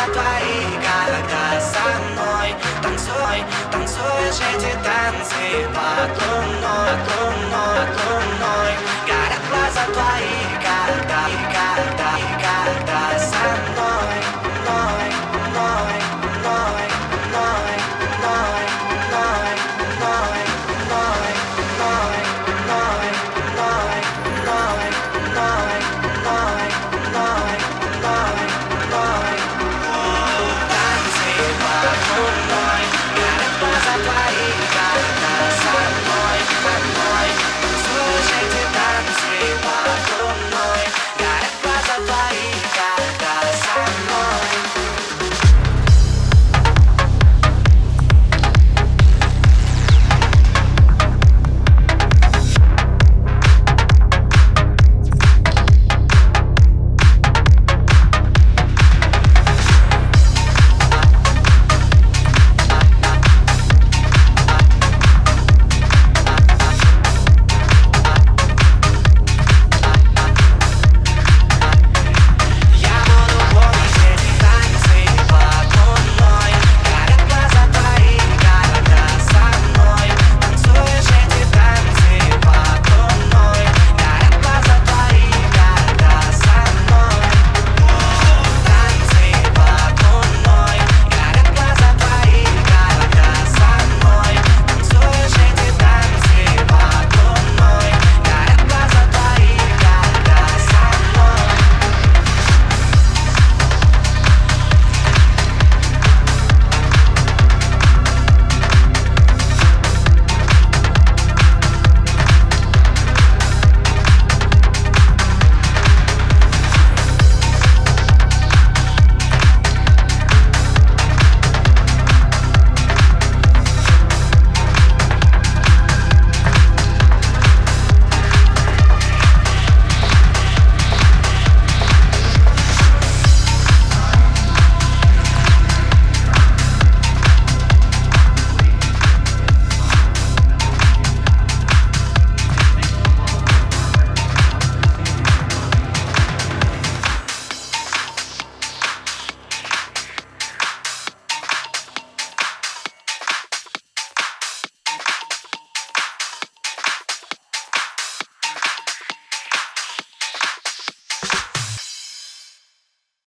глаза твои Когда со мной танцуй, танцуешь эти танцы. Под луной, под луной